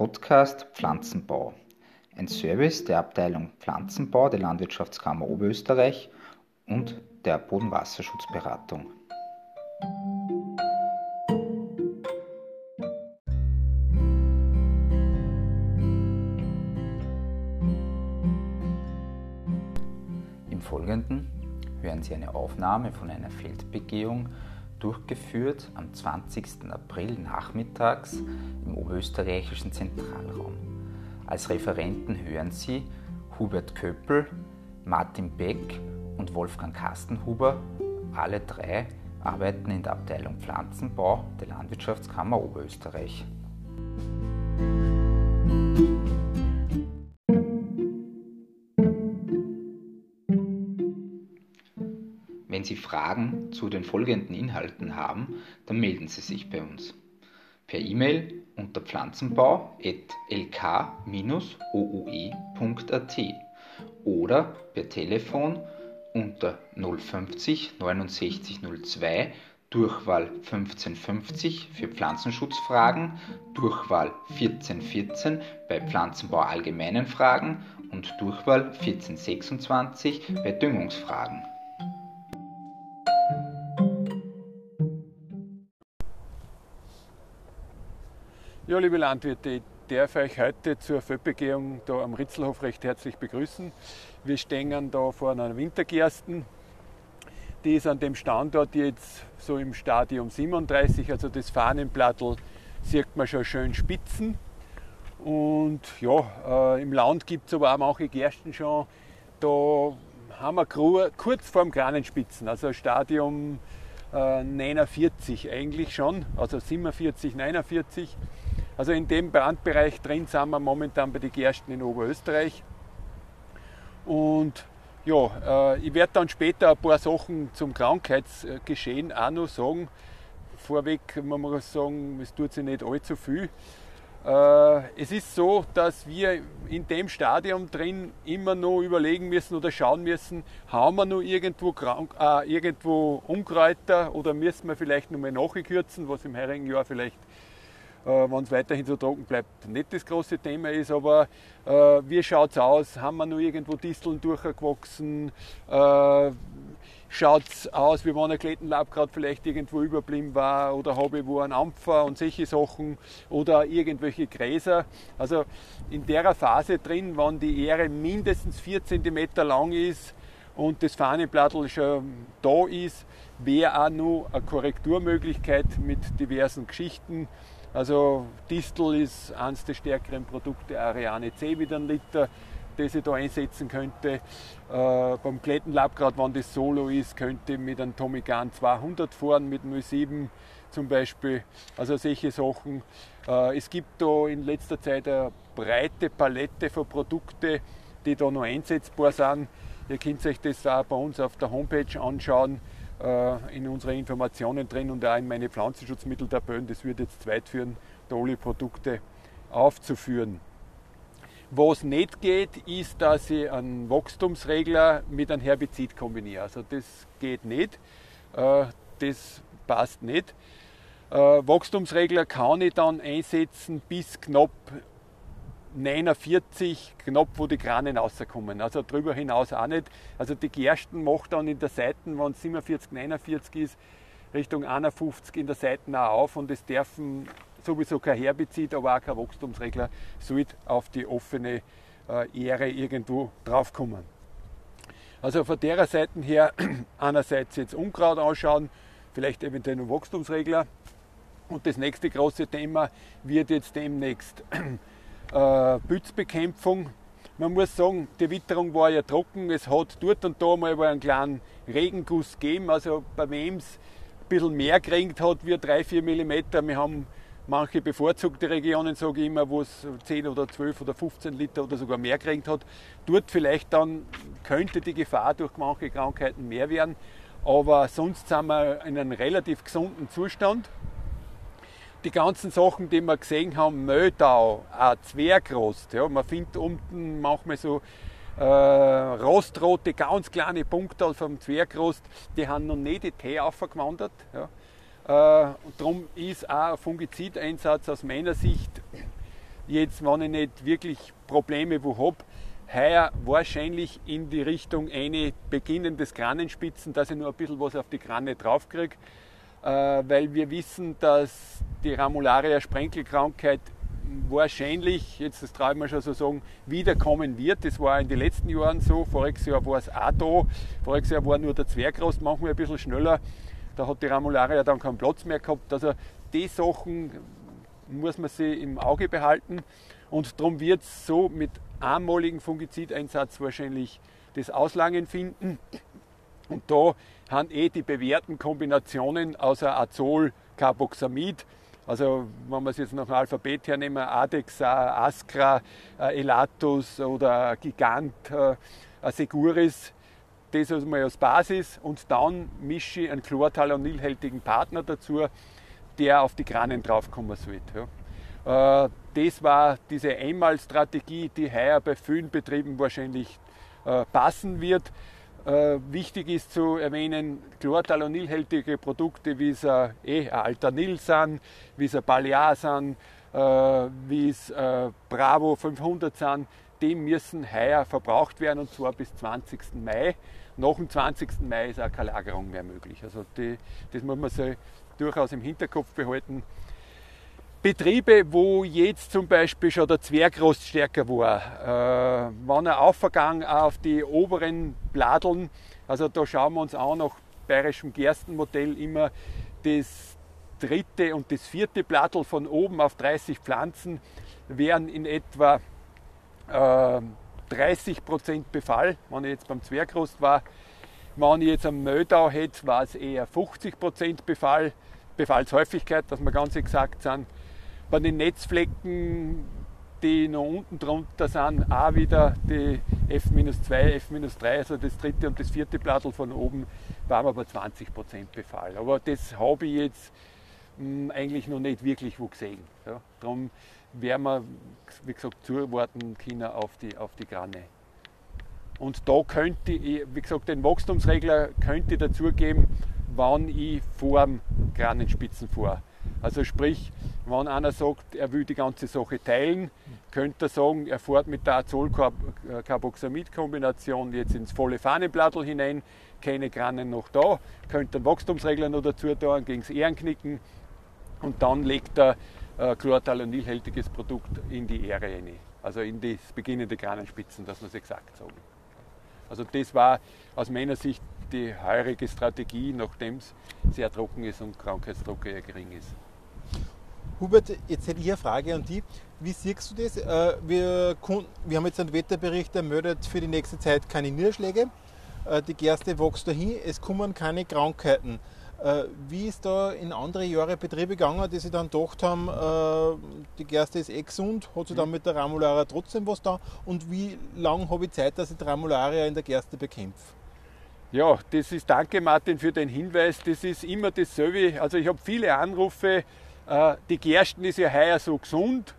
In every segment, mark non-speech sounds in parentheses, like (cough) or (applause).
Podcast Pflanzenbau, ein Service der Abteilung Pflanzenbau der Landwirtschaftskammer Oberösterreich und der Bodenwasserschutzberatung. Im Folgenden hören Sie eine Aufnahme von einer Feldbegehung durchgeführt am 20. April nachmittags im oberösterreichischen Zentralraum. Als Referenten hören Sie Hubert Köppel, Martin Beck und Wolfgang Kastenhuber. Alle drei arbeiten in der Abteilung Pflanzenbau der Landwirtschaftskammer Oberösterreich. Wenn Sie Fragen zu den folgenden Inhalten haben, dann melden Sie sich bei uns. Per E-Mail unter pflanzenbau.lk-oue.at oder per Telefon unter 050 69 02 Durchwahl 1550 für Pflanzenschutzfragen, Durchwahl 1414 bei Pflanzenbau allgemeinen Fragen und Durchwahl 1426 bei Düngungsfragen. Ja, liebe Landwirte, ich darf euch heute zur Feldbegehung da am Ritzelhof recht herzlich begrüßen. Wir stehen da vor einer Wintergersten. Die ist an dem Standort jetzt so im Stadium 37, also das Fahnenblattel sieht man schon schön spitzen. Und ja, äh, im Land gibt es aber auch manche Gersten schon. Da haben wir kurz vorm Kranenspitzen, also Stadium äh, 49 eigentlich schon, also 47, 49. Also in dem Brandbereich drin sind wir momentan bei den Gersten in Oberösterreich. Und ja, äh, ich werde dann später ein paar Sachen zum Krankheitsgeschehen auch noch sagen. Vorweg man muss sagen, es tut sich nicht allzu viel. Äh, es ist so, dass wir in dem Stadium drin immer noch überlegen müssen oder schauen müssen, haben wir noch irgendwo, Krank äh, irgendwo Unkräuter oder müssen wir vielleicht noch mal nachkürzen, was im heurigen Jahr vielleicht wenn es weiterhin so trocken bleibt, nicht das große Thema ist. Aber äh, wie schaut es aus? Haben wir noch irgendwo Disteln durchgewachsen? Äh, schaut es aus, wie wenn ein Klettenlabkraut vielleicht irgendwo überblieben war oder habe ich wo einen Ampfer und solche Sachen oder irgendwelche Gräser. Also in der Phase drin, wenn die Ähre mindestens 4 cm lang ist und das Fahnenblattel schon da ist, wäre auch noch eine Korrekturmöglichkeit mit diversen Geschichten. Also Distel ist eines der stärkeren Produkte, Ariane C wieder ein Liter, das ich da einsetzen könnte. Äh, beim Klettenlabgrad, wenn das Solo ist, könnte ich mit einem Tomigan 200 fahren, mit 07 zum Beispiel. Also solche Sachen. Äh, es gibt da in letzter Zeit eine breite Palette von Produkten, die da noch einsetzbar sind. Ihr könnt euch das auch bei uns auf der Homepage anschauen. Äh, in unsere Informationen drin und auch in meine Pflanzenschutzmitteltabellen. Das würde jetzt weit führen, da alle Produkte aufzuführen. Was nicht geht, ist, dass ich einen Wachstumsregler mit einem Herbizid kombiniere. Also das geht nicht. Äh, das passt nicht. Äh, Wachstumsregler kann ich dann einsetzen bis knapp 49 knapp, wo die Kranen rauskommen. Also darüber hinaus auch nicht. Also die Gersten macht dann in der Seiten, wenn es 47, 49 ist, Richtung 51 in der Seiten auch auf und es dürfen sowieso kein Herbizid, aber auch kein Wachstumsregler sollte auf die offene äh, Ähre irgendwo draufkommen. Also von der Seite her (clears throat) einerseits jetzt Unkraut anschauen, vielleicht eventuell einen Wachstumsregler. Und das nächste große Thema wird jetzt demnächst äh, Bützbekämpfung. Man muss sagen, die Witterung war ja trocken. Es hat dort und da mal einen kleinen Regenguss gegeben. Also bei wem es ein bisschen mehr geregnet hat, wie 3-4 mm. Wir haben manche bevorzugte Regionen, sage ich immer, wo es 10 oder 12 oder 15 Liter oder sogar mehr geregnet hat. Dort vielleicht dann könnte die Gefahr durch manche Krankheiten mehr werden. Aber sonst sind wir in einem relativ gesunden Zustand die ganzen Sachen, die wir gesehen haben, Möldau, auch Zwergrost. Ja, man findet unten manchmal so äh, rostrote, ganz kleine Punkte vom Zwergrost, die haben noch nicht die Tee aufgewandert. Ja. Äh, und darum ist auch ein Fungizideinsatz aus meiner Sicht jetzt, wenn ich nicht wirklich Probleme wo habe, heuer wahrscheinlich in die Richtung eine beginnendes Kranenspitzen, dass ich nur ein bisschen was auf die Krane draufkriege, weil wir wissen, dass die Ramularia Sprenkelkrankheit wahrscheinlich, jetzt das traue ich mir schon so sagen, wiederkommen wird. Das war in den letzten Jahren so. Voriges Jahr war es auch da. Voriges Jahr war nur der Zwergrost manchmal ein bisschen schneller. Da hat die Ramularia dann keinen Platz mehr gehabt. Also die Sachen muss man sich im Auge behalten. Und darum wird es so mit einmaligen Fungizideinsatz wahrscheinlich das Auslangen finden. Und da haben eh die bewährten Kombinationen außer Azol, Carboxamid, also wenn wir es jetzt nach dem Alphabet hernehmen, Adexa, Ascra, äh, Elatus oder Gigant, äh, Seguris, das ist mal als Basis und dann mische ich einen chlortalonilhältigen Partner dazu, der auf die Kranen draufkommen sollte. Äh, das war diese Einmalstrategie, die heuer bei vielen Betrieben wahrscheinlich passen wird. Äh, wichtig ist zu erwähnen, chlortalonilhältige Produkte, wie es äh, eh, Altanil sind, wie es Balear sind, äh, wie es äh, Bravo 500 sind, die müssen heuer verbraucht werden und zwar bis 20. Mai. Nach dem 20. Mai ist auch keine Lagerung mehr möglich. Also die, das muss man sich durchaus im Hinterkopf behalten. Betriebe, wo jetzt zum Beispiel schon der Zwergrost stärker war, äh, wenn er aufgegangen auf die oberen Bladeln, also da schauen wir uns auch nach bayerischem Gerstenmodell immer das dritte und das vierte Blattel von oben auf 30 Pflanzen wären in etwa äh, 30% Befall, wenn ich jetzt beim Zwergrost war. Wenn ich jetzt am Mödau hätte, war es eher 50% Befall, Befallshäufigkeit, dass wir ganz exakt sind. Bei den Netzflecken, die noch unten drunter sind, auch wieder die F-2, F-3, also das dritte und das vierte Blattl von oben, waren aber 20% Befall. Aber das habe ich jetzt mh, hm, eigentlich noch nicht wirklich wo gesehen. Ja. Darum werden wir, wie gesagt, zuwarten können auf die, auf die Granne. Und da könnte ich, wie gesagt, den Wachstumsregler könnte ich dazugeben, wann ich vor dem Granenspitzen fahre. Also sprich, wenn einer sagt, er will die ganze Sache teilen, könnte er sagen, er fährt mit der Azol-Carboxamid-Kombination jetzt ins volle Fahnenblattel hinein, keine Grannen noch da, könnte einen Wachstumsregler noch dazu tun, gegen das Ehrenknicken und dann legt er äh, chlortalonilhältiges Produkt in die Ähre rein, also in das beginnende Kranenspitzen, dass man es exakt sagen. Also das war aus meiner Sicht die heurige Strategie, nachdem es sehr trocken ist und Krankheitsdruck eher gering ist. Hubert, jetzt hätte ich eine Frage an dich. Wie siehst du das? Äh, wir, wir haben jetzt einen Wetterbericht, der meldet für die nächste Zeit keine Niederschläge. Äh, die Gerste wächst dahin, es kommen keine Krankheiten. Äh, wie ist da in andere Jahre Betriebe gegangen, die sich dann gedacht haben, die Gerste ist eh gesund, hat sie dann mhm. mit der Ramularia trotzdem was da? Und wie lange habe ich Zeit, dass ich die Ramularia in der Gerste bekämpfe? Ja, das ist, danke Martin für den Hinweis, das ist immer dasselbe. Also ich habe viele Anrufe, äh, die Gersten ist ja heuer so gesund,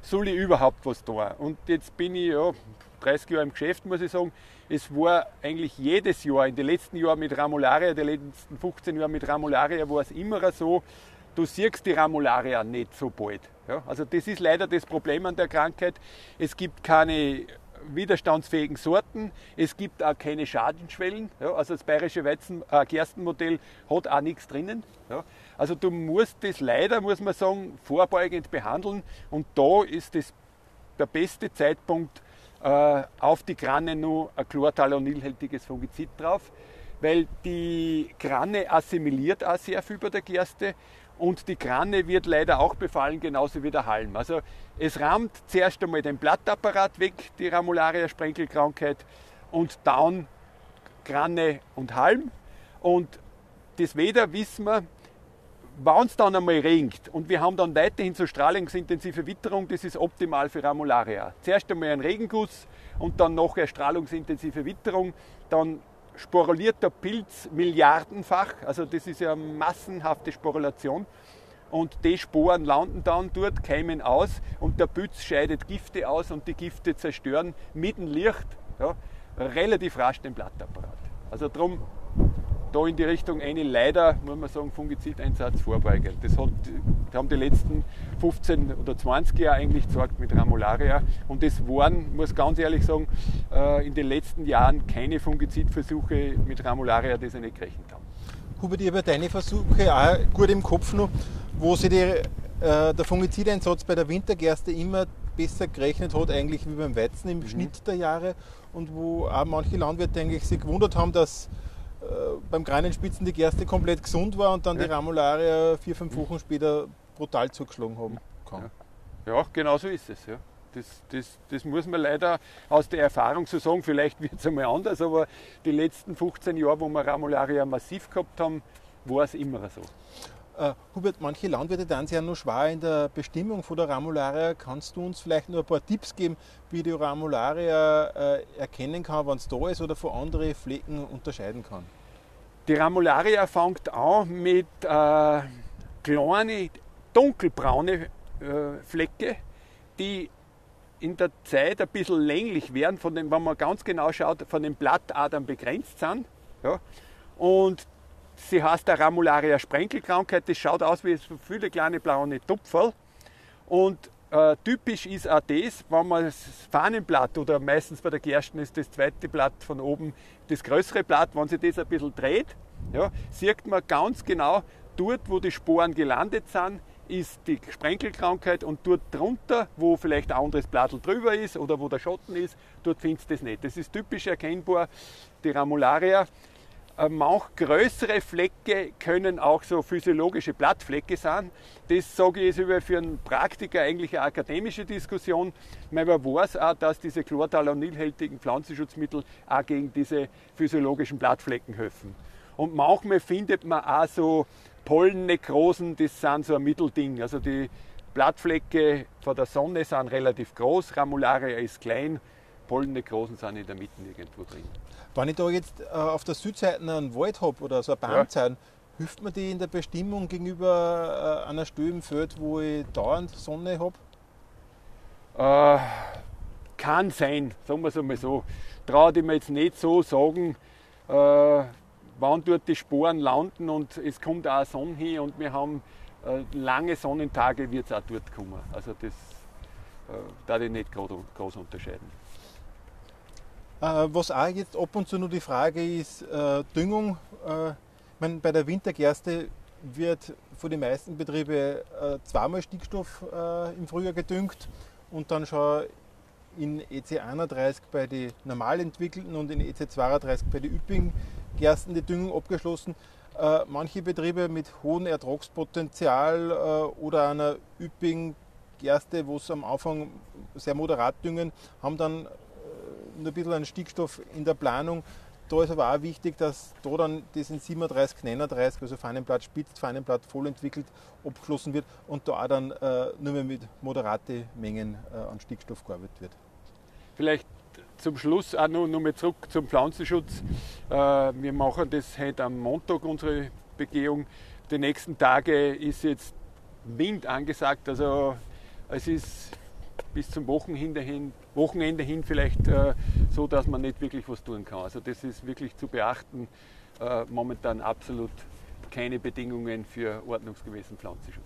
soll ich überhaupt was tun? Und jetzt bin ich ja 30 Jahre im Geschäft, muss ich sagen. Es war eigentlich jedes Jahr, in den letzten Jahren mit Ramularia, die letzten 15 Jahre mit Ramularia war es immer so, du siehst die Ramularia nicht so bald. Ja, also das ist leider das Problem an der Krankheit. Es gibt keine widerstandsfähigen Sorten. Es gibt auch keine Schadenschwellen. Ja, also das bayerische Weizen, äh, Gerstenmodell hat auch nichts drinnen. Ja. Also du musst das leider, muss man sagen, vorbeugend behandeln. Und da ist das der beste Zeitpunkt, äh, auf die Kranne nur ein chlortalonilhältiges Fungizid drauf, weil die Kranne assimiliert auch sehr viel bei der Gerste und die Kranne wird leider auch befallen, genauso wie der Halm. Also es rammt zuerst einmal den Blattapparat weg, die Ramularia-Sprenkelkrankheit, und dann Kranne und Halm. Und das Weder wissen wir, wenn es dann einmal regnet und wir haben dann weiterhin so strahlungsintensive Witterung, das ist optimal für Ramularia. Zuerst einmal ein Regenguss und dann nachher strahlungsintensive Witterung, dann sporuliert der Pilz milliardenfach, also das ist ja massenhafte Sporulation. Und die Sporen landen dann dort, keimen aus und der Pilz scheidet Gifte aus und die Gifte zerstören mit dem Licht ja, relativ rasch den Blattapparat. Also darum da in die Richtung eine leider, muss man sagen, Fungizideinsatz vorbeugen. Das, hat, das haben die letzten 15 oder 20 Jahre eigentlich gezeigt mit Ramularia. Und das waren, muss ganz ehrlich sagen, äh, in den letzten Jahren keine Fungizidversuche mit Ramularia, die sie nicht gerechnet haben. Hubert, ich habe deine Versuche auch gut im Kopf noch, wo sie die, äh, der Fungizideinsatz bei der Wintergerste immer besser gerechnet hat, eigentlich wie beim Weizen im mhm. Schnitt der Jahre und wo auch manche Landwirte eigentlich sich gewundert haben, dass beim Kranenspitzen die Gerste komplett gesund war und dann ja. die Ramularia vier, fünf Wochen später brutal zugeschlagen haben kann. Ja, ja genau so ist es. Ja. Das, das, das, muss man leider aus der Erfahrung so sagen. Vielleicht wird es einmal anders, aber die letzten 15 Jahre, wo wir Ramularia massiv gehabt haben, war es immer so. Uh, Hubert, manche Landwirte sich ja nur schwer in der Bestimmung von der Ramularia. Kannst du uns vielleicht nur ein paar Tipps geben, wie die Ramularia äh, erkennen kann, wenn es da ist oder von anderen Flecken unterscheiden kann? Die Ramularia fängt an mit äh, kleinen, dunkelbraune äh, Flecke, die in der Zeit ein bisschen länglich werden, von dem, wenn man ganz genau schaut, von den Blattadern begrenzt sind. Ja. Und Sie heißt der Ramularia Sprenkelkrankheit. Das schaut aus wie so viele kleine blaue Tupferl. Und äh, typisch ist auch das, wenn man das Fahnenblatt oder meistens bei der Gersten ist das zweite Blatt von oben das größere Blatt, wenn sich das ein bisschen dreht, ja, sieht man ganz genau, dort wo die Sporen gelandet sind, ist die Sprenkelkrankheit und dort drunter, wo vielleicht ein anderes Blatt drüber ist oder wo der Schatten ist, dort findest du das nicht. Das ist typisch erkennbar, die Ramularia. Äh, manch größere Flecke können auch so physiologische Blattflecke sein. Das sage ich ist für einen Praktiker eigentlich eine akademische Diskussion. Man weiß auch, dass diese chlortalonilhältigen Pflanzenschutzmittel auch gegen diese physiologischen Blattflecken helfen. Und manchmal findet man auch so Pollennekrosen, das sind so ein Mittelding. Also die Blattflecke von der Sonne sind relativ groß, Ramularia ist klein, Pollennekrosen sind in der Mitte irgendwo drin. Wenn ich da jetzt äh, auf der Südseite einen Wald habe oder so eine Baumzeit, ja. hilft mir die in der Bestimmung gegenüber äh, einer Stelle im Feld, wo ich dauernd Sonne habe? Äh, kann sein, sagen wir es einmal so. Traue ich mir jetzt nicht so sagen, äh, wann dort die Sporen landen und es kommt auch Sonne hin und wir haben äh, lange Sonnentage, wird es auch dort kommen. Also das äh, darf ich nicht groß unterscheiden. Äh, was auch jetzt ab und zu nur die Frage ist, äh, Düngung. Äh, meine, bei der Wintergerste wird von den meisten Betrieben zweimal Stickstoff im Frühjahr gedüngt und dann schon in EC 31 bei den normal entwickelten und in EC 32 bei den üppigen Gersten die Düngung abgeschlossen. manche Betriebe mit hohem Ertragspotenzial oder einer üppigen Gerste, wo es am Anfang sehr moderat düngen, haben dann ein bisschen an Stickstoff in der Planung. Da ist aber auch wichtig, dass da dann das in 37, 39, also Fahnenblatt spitzt, Fahnenblatt voll entwickelt, abgeschlossen wird und da auch dann äh, nur mehr mit moderaten Mengen äh, an Stickstoff gearbeitet wird. Vielleicht zum Schluss auch noch, noch mal zurück zum Pflanzenschutz. Äh, wir machen das heute am Montag, unsere Begehung. Die nächsten Tage ist jetzt Wind angesagt, also es ist bis zum Wochenende hin, Wochenende hin vielleicht äh, so, dass man nicht wirklich was tun kann. Also das ist wirklich zu beachten. Äh, momentan absolut keine Bedingungen für ordnungsgemäßen Pflanzenschutz.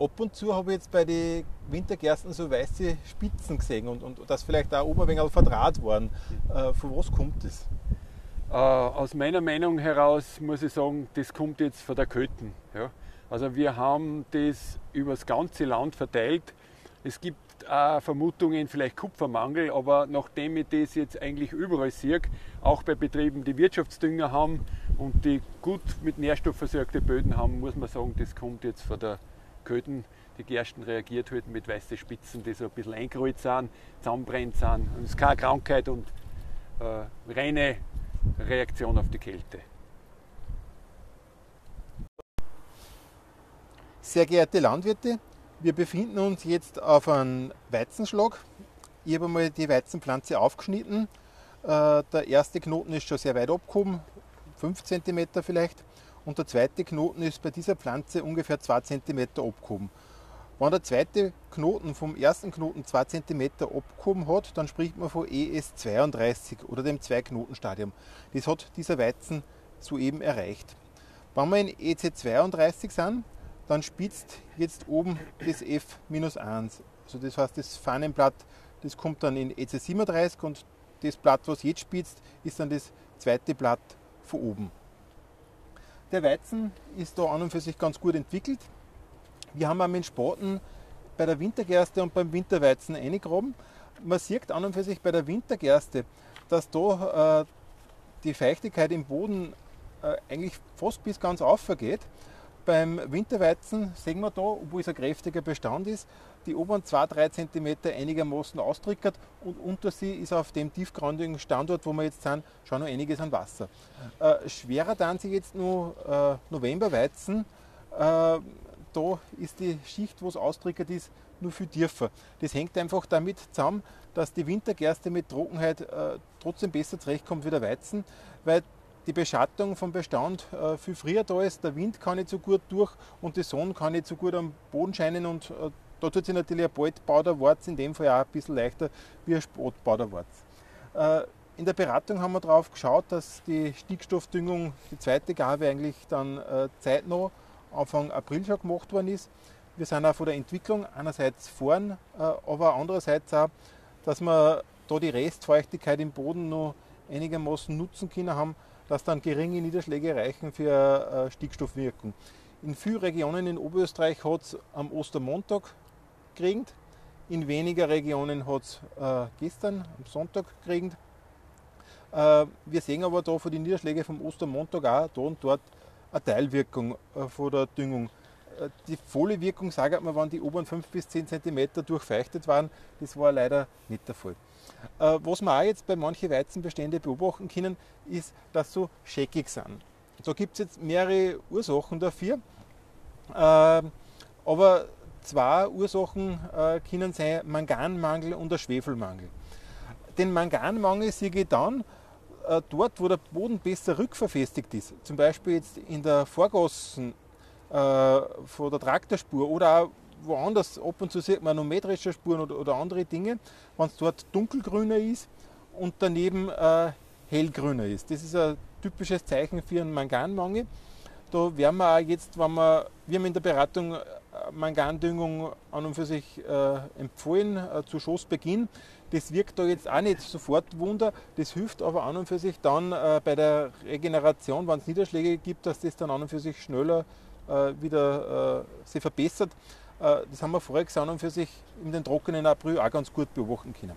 Ab und zu habe ich jetzt bei den Wintergersten so weiße Spitzen gesehen und, und das vielleicht auch oben ein wenig verdraht worden. Äh, von was kommt das? Äh, aus meiner Meinung heraus muss ich sagen, das kommt jetzt von der Köten. Ja. Also wir haben das über das ganze Land verteilt. Es gibt auch Vermutungen, vielleicht Kupfermangel, aber nachdem ich das jetzt eigentlich überall sehe, auch bei Betrieben, die Wirtschaftsdünger haben und die gut mit Nährstoff versorgte Böden haben, muss man sagen, das kommt jetzt von der Köten. Die Gersten reagiert halt mit weißen Spitzen, die so ein bisschen eingerollt sind, zusammenbrennt sind. Es ist keine Krankheit und äh, reine Reaktion auf die Kälte. Sehr geehrte Landwirte, wir befinden uns jetzt auf einem Weizenschlag. Ich habe einmal die Weizenpflanze aufgeschnitten. Äh, der erste Knoten ist schon sehr weit abgehoben, 5 cm vielleicht. Und der zweite Knoten ist bei dieser Pflanze ungefähr 2 cm abgehoben. Wenn der zweite Knoten vom ersten Knoten 2 cm abgehoben hat, dann spricht man von ES32 oder dem Zwei-Knoten-Stadium. Das hat dieser Weizen soeben erreicht. Wenn wir in EC32 sind, dann spitzt jetzt oben das F-1. Also das heißt, das Fahnenblatt, das kommt dann in EC37 und das Blatt, was jetzt spitzt, ist dann das zweite Blatt von oben. Der Weizen ist da an und für sich ganz gut entwickelt. Wir haben auch mit Spaten bei der Wintergerste und beim Winterweizen eingegraben. Man sieht an und für sich bei der Wintergerste, dass da äh, die Feuchtigkeit im Boden äh, eigentlich fast bis ganz aufgeht. Beim Winterweizen sehen wir da, obwohl es ein kräftiger Bestand ist, die oberen 2-3 cm einigermaßen austrickert und unter sie ist auf dem tiefgründigen Standort, wo wir jetzt sind, schon noch einiges an Wasser. Äh, schwerer dann sie jetzt nur äh, Novemberweizen. Äh, da ist die Schicht, wo es austrickert ist, nur viel tiefer. Das hängt einfach damit zusammen, dass die Wintergerste mit Trockenheit äh, trotzdem besser zurechtkommt wie der Weizen, weil die Beschattung vom Bestand äh, viel früher da ist, der Wind kann nicht so gut durch und die Sonne kann nicht so gut am Boden scheinen und äh, da tut sich natürlich ein Baldbau der in dem Fall auch ein bisschen leichter wie ein Spotbau der. Äh, in der Beratung haben wir darauf geschaut, dass die Stickstoffdüngung, die zweite Gabe eigentlich dann äh, zeitnah Anfang April schon gemacht worden ist. Wir sind auch von der Entwicklung einerseits vorn, äh, aber andererseits auch, dass wir da die Restfeuchtigkeit im Boden noch einigermaßen nutzen können haben, dass dann geringe Niederschläge reichen für äh, Stickstoffwirkung. In vielen Regionen in Oberösterreich hat es am Ostermontag geregnet, in weniger Regionen hat es äh, gestern am Sonntag geregnet. Äh, wir sehen aber da von den Niederschlägen vom Ostermontag auch da und dort eine Teilwirkung äh, von der Düngung. Äh, die volle Wirkung, sagt man, wenn die oberen 5 bis 10 cm durchfeuchtet waren, das war leider nicht der Fall. Äh, was wir auch jetzt bei manchen Weizenbestände beobachten können, ist, dass so scheckig sind. Da gibt es jetzt mehrere Ursachen dafür, aber zwei Ursachen können sein Manganmangel und der Schwefelmangel. Den Manganmangel sehe ich dann, äh, dort, wo der Boden besser rückverfestigt ist, zum Beispiel jetzt in der Vorgassen äh, von der Traktorspur oder auch woanders, ab und zu sieht man manometrische Spuren oder, oder andere Dinge, wenn es dort dunkelgrüner ist und daneben äh, hellgrüner ist. Das ist ein typisches Zeichen für einen Manganmangel. Da werden wir auch jetzt, wenn wir, wir haben in der Beratung äh, Mangandüngung an und für sich äh, empfohlen äh, zu Schoßbeginn. Das wirkt da jetzt auch nicht sofort Wunder. Das hilft aber an und für sich dann äh, bei der Regeneration, wenn es Niederschläge gibt, dass das dann an und für sich schneller wieder äh, sich verbessert. Äh, das haben wir voriges an und für sich in den trockenen April auch ganz gut beobachten können.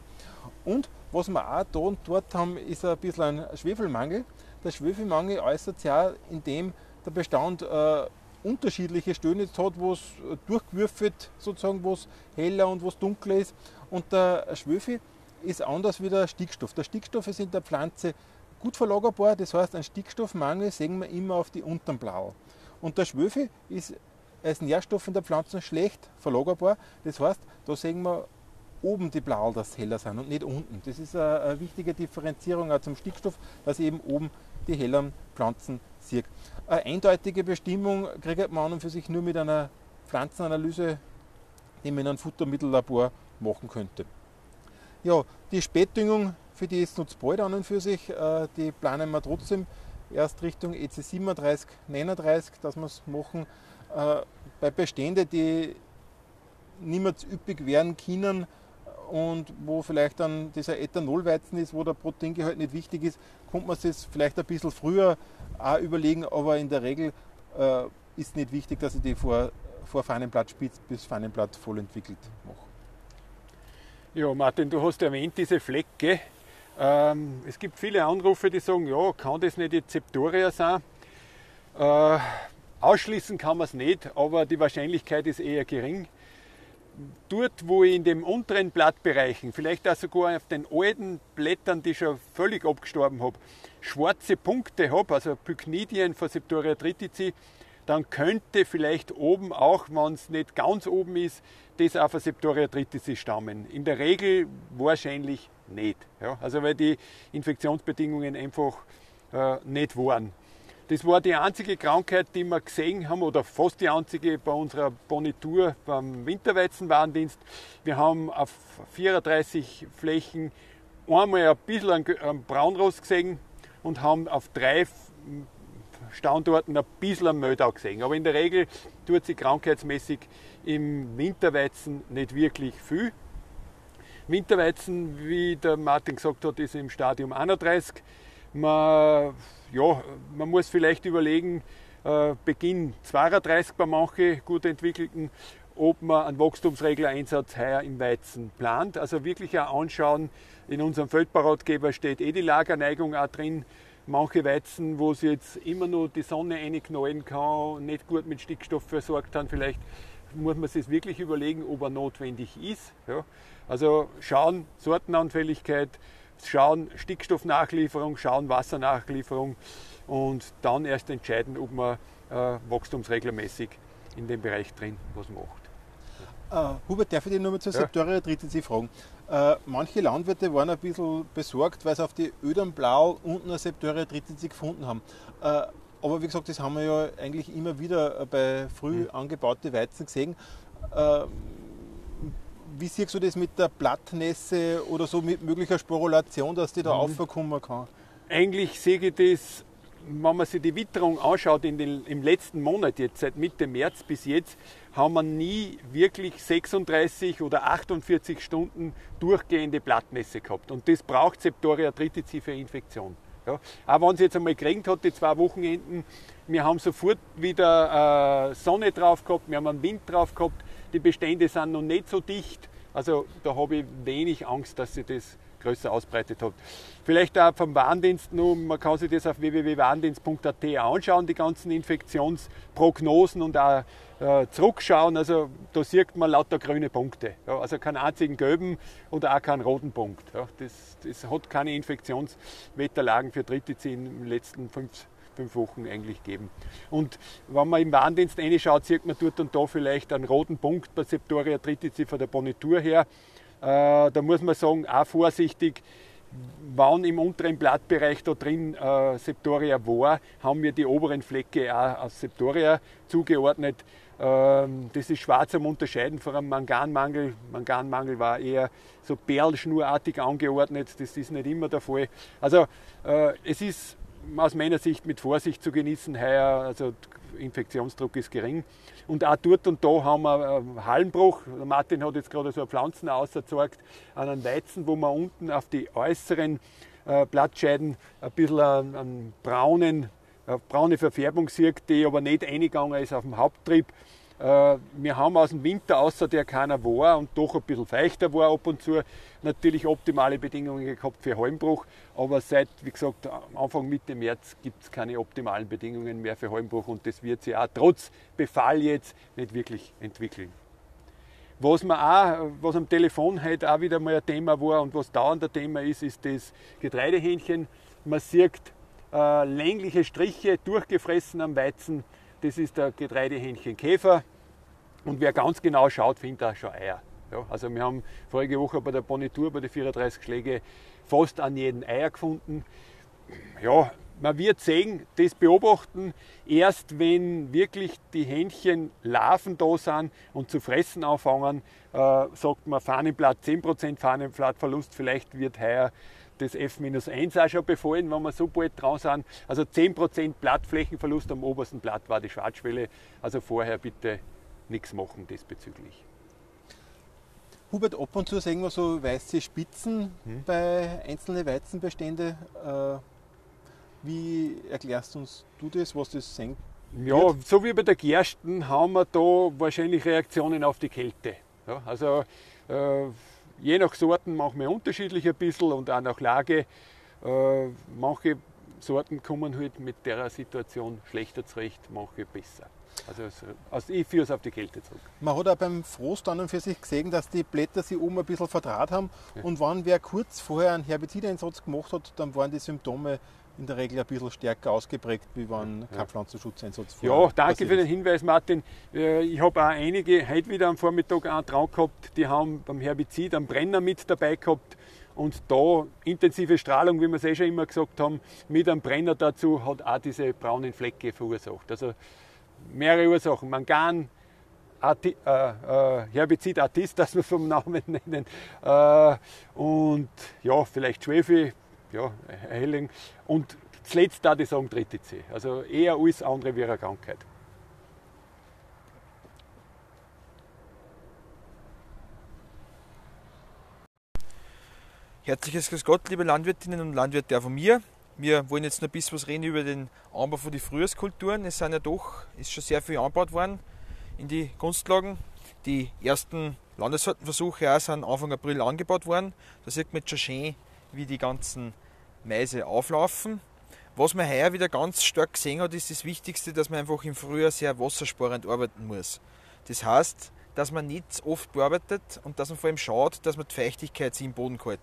Und was wir auch da und dort haben, ist ein bisschen ein Schwefelmangel. Der Schwefelmangel äußert sich auch, indem der Bestand äh, unterschiedliche jetzt hat, wo es durchgewürfelt sozusagen, wo es heller und wo es dunkler ist. Und der Schwefel ist anders wie der Stickstoff. Der Stickstoff ist in der Pflanze gut verlagerbar, das heißt, einen Stickstoffmangel sehen wir immer auf die unteren Blau. Und der Schwefel ist als Nährstoff in der Pflanze schlecht verlagerbar, das heißt, da sehen wir oben die Blau, dass heller sind und nicht unten. Das ist eine, eine wichtige Differenzierung auch zum Stickstoff, dass eben oben die helleren Pflanzen sieht. Eine eindeutige Bestimmung kriegt man an und für sich nur mit einer Pflanzenanalyse, die man in einem Futtermittellabor machen könnte. Ja, die Spätdüngung, für die ist uns bald an und für sich, äh, die planen wir trotzdem erst Richtung EC 37, 39, dass wir es machen. Äh, bei Beständen, die niemals üppig werden können, und wo vielleicht dann dieser Ethanolweizen ist, wo der Proteingehalt nicht wichtig ist, kommt man sich vielleicht ein bisschen früher auch überlegen, aber in der Regel äh, ist nicht wichtig, dass ich die vor, vor Fahnenblatt spitz bis Fahnenblatt voll entwickelt mache. Ja, Martin, du hast erwähnt diese Flecke. Ähm, es gibt viele Anrufe, die sagen, ja, kann das nicht die Septoria sein? Äh, ausschließen kann man es nicht, aber die Wahrscheinlichkeit ist eher gering dort, wo ich in den unteren Blattbereichen, vielleicht auch sogar auf den alten Blättern, die schon völlig abgestorben habe, schwarze Punkte habe, also Pyknidien von Septoria tritici, dann könnte vielleicht oben auch, wenn es nicht ganz oben ist, das auch von Septoria tritici stammen. In der Regel wahrscheinlich nicht. Ja? Also weil die Infektionsbedingungen einfach äh, nicht waren. Das war die einzige Krankheit, die wir gesehen haben, oder fast die einzige bei unserer Bonitur beim Winterweizenwarendienst. Wir haben auf 34 Flächen einmal ein bisschen einen Braunrost gesehen und haben auf drei Standorten ein bisschen am Meldau gesehen. Aber in der Regel tut sich krankheitsmäßig im Winterweizen nicht wirklich viel. Winterweizen, wie der Martin gesagt hat, ist im Stadium 31. Man, ja, man muss vielleicht überlegen, äh, Beginn 32 bei manchen gut entwickelten, ob man einen Wachstumsreglereinsatz heuer im Weizen plant. Also wirklich auch anschauen, in unserem Feldbauratgeber steht eh die Lagerneigung auch drin. Manche Weizen, wo sie jetzt immer nur die Sonne reinknallen kann, nicht gut mit Stickstoff versorgt haben, vielleicht muss man sich wirklich überlegen, ob er notwendig ist. Ja. Also schauen, Sortenanfälligkeit, schauen Stickstoffnachlieferung, schauen Wassernachlieferung und dann erst entscheiden, ob man äh, wachstumsreglermäßig in dem Bereich drin was macht. Uh, Hubert, darf ich dich nur mal zur ja. Septoria triticii fragen? Uh, manche Landwirte waren ein bisschen besorgt, weil sie auf die Ödern Blau unten eine Septoria triticii gefunden haben. Uh, aber wie gesagt, das haben wir ja eigentlich immer wieder bei früh mhm. angebauten Weizen gesehen. Wie siehst du das mit der Blattnässe oder so mit möglicher Sporulation, dass die da mhm. aufkommen kann? Eigentlich sehe ich das wenn man sich die Witterung anschaut den, im letzten Monat, jetzt seit Mitte März bis jetzt, haben wir nie wirklich 36 oder 48 Stunden durchgehende Blattnässe gehabt. Und das braucht Septoria tritici für Infektion. Ja. Auch wenn es jetzt einmal geregnet hat, die zwei Wochenenden, wir haben sofort wieder äh, Sonne drauf gehabt, wir haben einen Wind drauf gehabt, die Bestände sind noch nicht so dicht. Also da habe ich wenig Angst, dass sie das größer ausbreitet hat. Vielleicht auch vom Warndienst nur, man kann sich das auf www.warndienst.at anschauen, die ganzen Infektionsprognosen und auch äh, zurückschauen. Also da sieht man lauter grüne Punkte. Ja, also keinen einzigen gelben oder auch keinen roten Punkt. Ja, das, das, hat keine Infektionswetterlagen für Drittizin in den letzten fünf, fünf Wochen eigentlich gegeben. Und wenn man im Warndienst reinschaut, sieht man dort und da vielleicht einen roten Punkt bei Septoria Tritici von der Bonitur her. Äh, da muss man sagen, auch vorsichtig, wann im unteren Blattbereich da drin äh, Septoria war, haben wir die oberen Flecke auch als Septoria zugeordnet. Ähm, das ist schwer zum Unterscheiden von einem Manganmangel. Manganmangel war eher so perlschnurartig angeordnet, das ist nicht immer der Fall. Also äh, es ist aus meiner Sicht mit Vorsicht zu genießen heuer, also Infektionsdruck ist gering. Und auch dort und da haben wir einen Hallenbruch. Martin hat jetzt gerade so eine Pflanzen ausgezeigt an einem Weizen, wo man unten auf die äußeren äh, Blattscheiden ein bisschen einen, braunen, eine braune Verfärbung sieht, die aber nicht eingegangen ist auf dem Haupttrieb. Äh, wir haben aus dem Winter, außer der keiner war und doch ein bisschen feuchter war ab und zu, natürlich optimale Bedingungen gehabt für Halmbruch. Aber seit, wie gesagt, Anfang Mitte März gibt es keine optimalen Bedingungen mehr für Halmbruch und das wird sich auch trotz Befall jetzt nicht wirklich entwickeln. Was, man auch, was am Telefon heute auch wieder mal ein Thema war und was dauernd ein Thema ist, ist das Getreidehähnchen. Man sieht äh, längliche Striche durchgefressen am Weizen. Das ist der Getreidehähnchenkäfer. Und wer ganz genau schaut, findet auch schon Eier. Ja, also wir haben vorige Woche bei der Bonitur, bei den 34 Schläge, fast an jeden Eier gefunden. Ja, man wird sehen, das beobachten, erst wenn wirklich die Hähnchen Larven da sind und zu fressen anfangen, äh, sagt man Fahnenblatt 10% Fahnenblattverlust, vielleicht wird heuer das F-1 auch schon befallen, wenn wir so bald dran sind. Also 10% Blattflächenverlust am obersten Blatt war die Schwarzschwelle. Also vorher bitte nichts machen diesbezüglich. Hubert, ab und zu sehen wir so weiße Spitzen hm. bei einzelnen Weizenbeständen. Äh, wie erklärst uns du das, was das senkt? Ja, so wie bei der Gersten haben wir da wahrscheinlich Reaktionen auf die Kälte. Ja, also äh, je nach Sorten machen wir unterschiedlich ein bisschen und auch nach Lage. Äh, manche Sorten kommen halt mit der Situation schlechter zurecht, manche besser. Also, also ich führe es auf die Kälte zurück. Man hat auch beim Frost an und für sich gesehen, dass die Blätter sich oben ein bisschen verdraht haben. Ja. Und wenn wer kurz vorher einen Herbizideinsatz gemacht hat, dann waren die Symptome in der Regel ein bisschen stärker ausgeprägt, wie wenn kein Pflanzenschutzeinsatz vorher Ja, danke für den Hinweis, Martin. Äh, ich habe auch einige heute wieder am Vormittag einen dran gehabt, die haben beim Herbizid einen Brenner mit dabei gehabt Und da intensive Strahlung, wie wir es eh schon immer gesagt haben, mit einem Brenner dazu hat auch diese braunen Flecke verursacht. Also mehrere Ursachen. Mangan, Arti äh, äh, Herbizid Artist, (laughs) das wir vom Namen nennen. Äh, und ja, vielleicht Schwefel, ja, Helling. Und zuletzt da die sagen dritte C. Also eher alles andere wie eine Krankheit. Herzliches Grüß Gott, liebe Landwirtinnen und Landwirte von mir. Wir wollen jetzt noch ein bisschen was reden über den Anbau von den Frühjahrskulturen. Es sind ja doch, ist schon sehr viel angebaut worden in die Kunstlagen. Die ersten Landessortenversuche auch sind Anfang April angebaut worden. Da sieht man jetzt schon schön, wie die ganzen Meise auflaufen. Was man heuer wieder ganz stark gesehen hat, ist das Wichtigste, dass man einfach im Frühjahr sehr wassersparend arbeiten muss. Das heißt, dass man nicht oft bearbeitet und dass man vor allem schaut, dass man die Feuchtigkeit im Boden hält.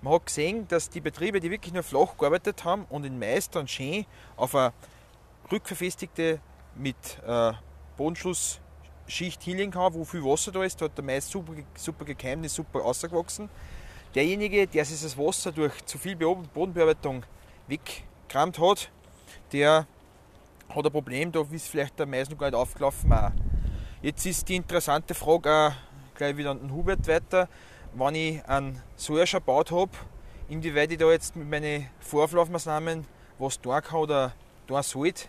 Man hat gesehen, dass die Betriebe, die wirklich nur flach gearbeitet haben und in Mais dann schön auf eine rückverfestigte mit äh, Bodenschlussschicht hinlegen kann, wo viel Wasser da ist, da hat der Mais super, super gekeimt, ist super ausgewachsen. Derjenige, der sich das Wasser durch zu viel Bodenbearbeitung weggekramt hat, der hat ein Problem, da ist vielleicht der Mais noch gar nicht aufgelaufen. Jetzt ist die interessante Frage auch gleich wieder an den Hubert weiter wenn ich einen Soja gebaut habe, inwieweit ich da jetzt mit meinen Vorauflaufmaßnahmen was tun kann oder tun sollte.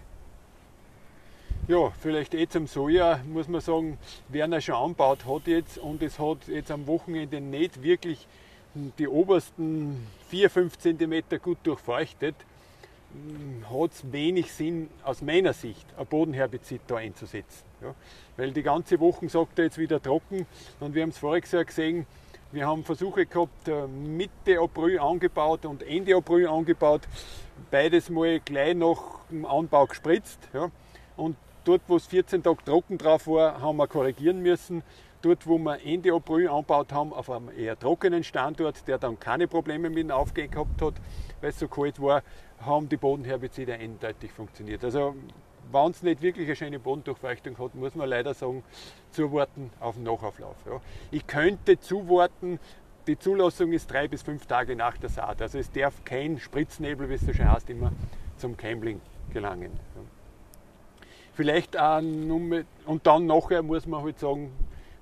Ja, vielleicht eh zum Soja muss man sagen, wer ihn schon anbaut hat jetzt und es hat jetzt am Wochenende nicht wirklich die obersten 4-5 cm gut durchfeuchtet, hat es wenig Sinn aus meiner Sicht, ein Bodenherbizid da einzusetzen. Ja, weil die ganze Woche sagt er jetzt wieder trocken und wir haben es voriges Jahr gesehen, wir haben Versuche gehabt, äh, Mitte April angebaut und Ende April angebaut. Beides mal gleich nach dem Anbau gespritzt. Ja. Und dort, wo es 14 Tage trocken drauf war, haben wir korrigieren müssen. Dort, wo wir Ende April angebaut haben, auf einem eher trockenen Standort, der dann keine Probleme mit dem Aufgehen gehabt hat, weil es so kalt war, haben die Bodenherbizide eindeutig funktioniert. Also wenn es nicht wirklich eine schöne Bodendurchfeuchtung hat, muss man leider sagen, zuwarten auf den Nachauflauf. Ja. Ich könnte zuwarten, die Zulassung ist drei bis fünf Tage nach der Saat. Also es darf kein Spritznebel, wie es so schön heißt, immer zum Keimling gelangen. Ja. Vielleicht auch nur, und dann nachher muss man halt sagen,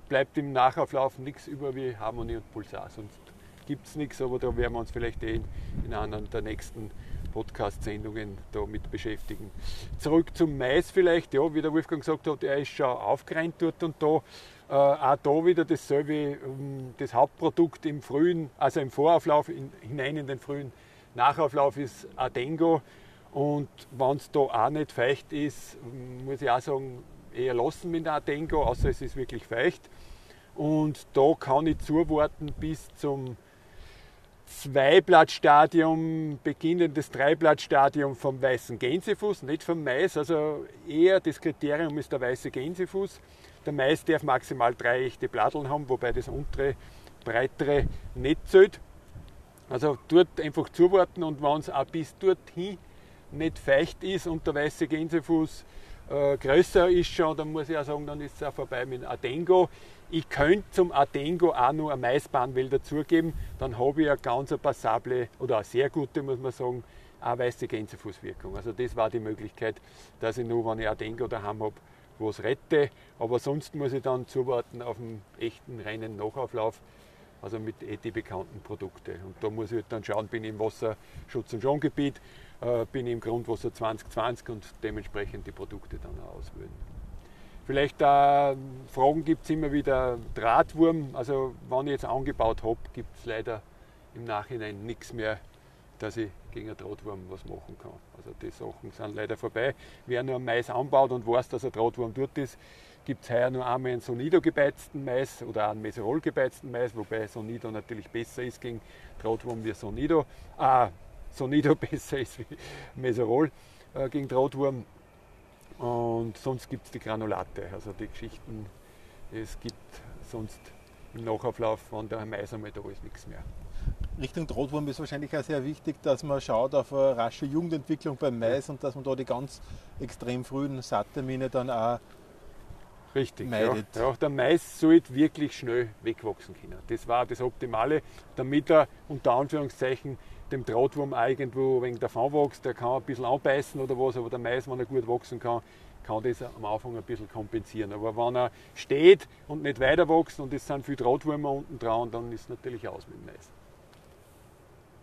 bleibt im Nachauflauf nichts über wie Harmonie und Pulsar. Sonst gibt es nichts, aber da werden wir uns vielleicht eh in einer der nächsten Podcast-Sendungen damit beschäftigen. Zurück zum Mais vielleicht, ja, wie der Wolfgang gesagt hat, er ist schon aufgerennt dort und da. Äh, auch da wieder dasselbe, ähm, das Hauptprodukt im frühen, also im Vorauflauf in, hinein in den frühen Nachauflauf ist Adengo. Und wenn es da auch nicht feucht ist, muss ich auch sagen, eher lassen mit Adengo, außer es ist wirklich feucht. Und da kann ich zuwarten bis zum Zweiblattstadium, beginnendes Dreiblattstadium vom weißen Gänsefuß, nicht vom Mais. Also eher das Kriterium ist der weiße Gänsefuß. Der Mais darf maximal drei echte Blatteln haben, wobei das untere, breitere nicht zählt. Also dort einfach zuwarten und wenn es auch bis dorthin nicht feucht ist und der weiße Gänsefuß äh, größer ist schon, dann muss ich auch sagen, dann ist es auch vorbei mit Adengo. Ich könnte zum Adengo auch noch eine Maisbahnwelle dazugeben, dann habe ich eine ganz passable oder eine sehr gute, muss man sagen, weiße Gänsefußwirkung. Also das war die Möglichkeit, dass ich nur, wenn ich Adengo daheim habe, was rette. Aber sonst muss ich dann zuwarten auf einen echten reinen Nachauflauf, also mit eh die bekannten Produkte. Und da muss ich halt dann schauen, bin ich im Wasserschutz- und Schongebiet, äh, bin ich im Grundwasser 2020 und dementsprechend die Produkte dann auch auswählen. Vielleicht äh, Fragen gibt es immer wieder Drahtwurm. Also wenn ich jetzt angebaut habe, gibt es leider im Nachhinein nichts mehr, dass ich gegen einen Drahtwurm was machen kann. Also die Sachen sind leider vorbei. Wer nur Mais anbaut und weiß, dass ein Drahtwurm dort ist, gibt es heuer nur einmal einen Sonido gebeizten Mais oder einen Meserol gebeizten Mais, wobei Sonido natürlich besser ist gegen Drahtwurm wie Sonido. Ah, Sonido (laughs) besser ist wie Meserol äh, gegen Drahtwurm. Und sonst gibt es die Granulate, also die Geschichten. Es gibt sonst im Nachauflauf, wenn der Mais einmal da ist, nichts mehr. Richtung Drahtwurm ist wahrscheinlich auch sehr wichtig, dass man schaut auf eine rasche Jugendentwicklung beim Mais und dass man da die ganz extrem frühen Saattermine dann auch Richtig, meidet. Ja. ja. der Mais sollte wirklich schnell wegwachsen können. Das war das Optimale, damit er unter Anführungszeichen dem Drahtwurm irgendwo wegen davon wächst. Der kann ein bisschen anbeißen oder was, aber der Mais, wenn er gut wachsen kann, kann das am Anfang ein bisschen kompensieren. Aber wenn er steht und nicht weiter wächst und es sind viele Drahtwürmer unten dran, dann ist es natürlich aus mit dem Mais.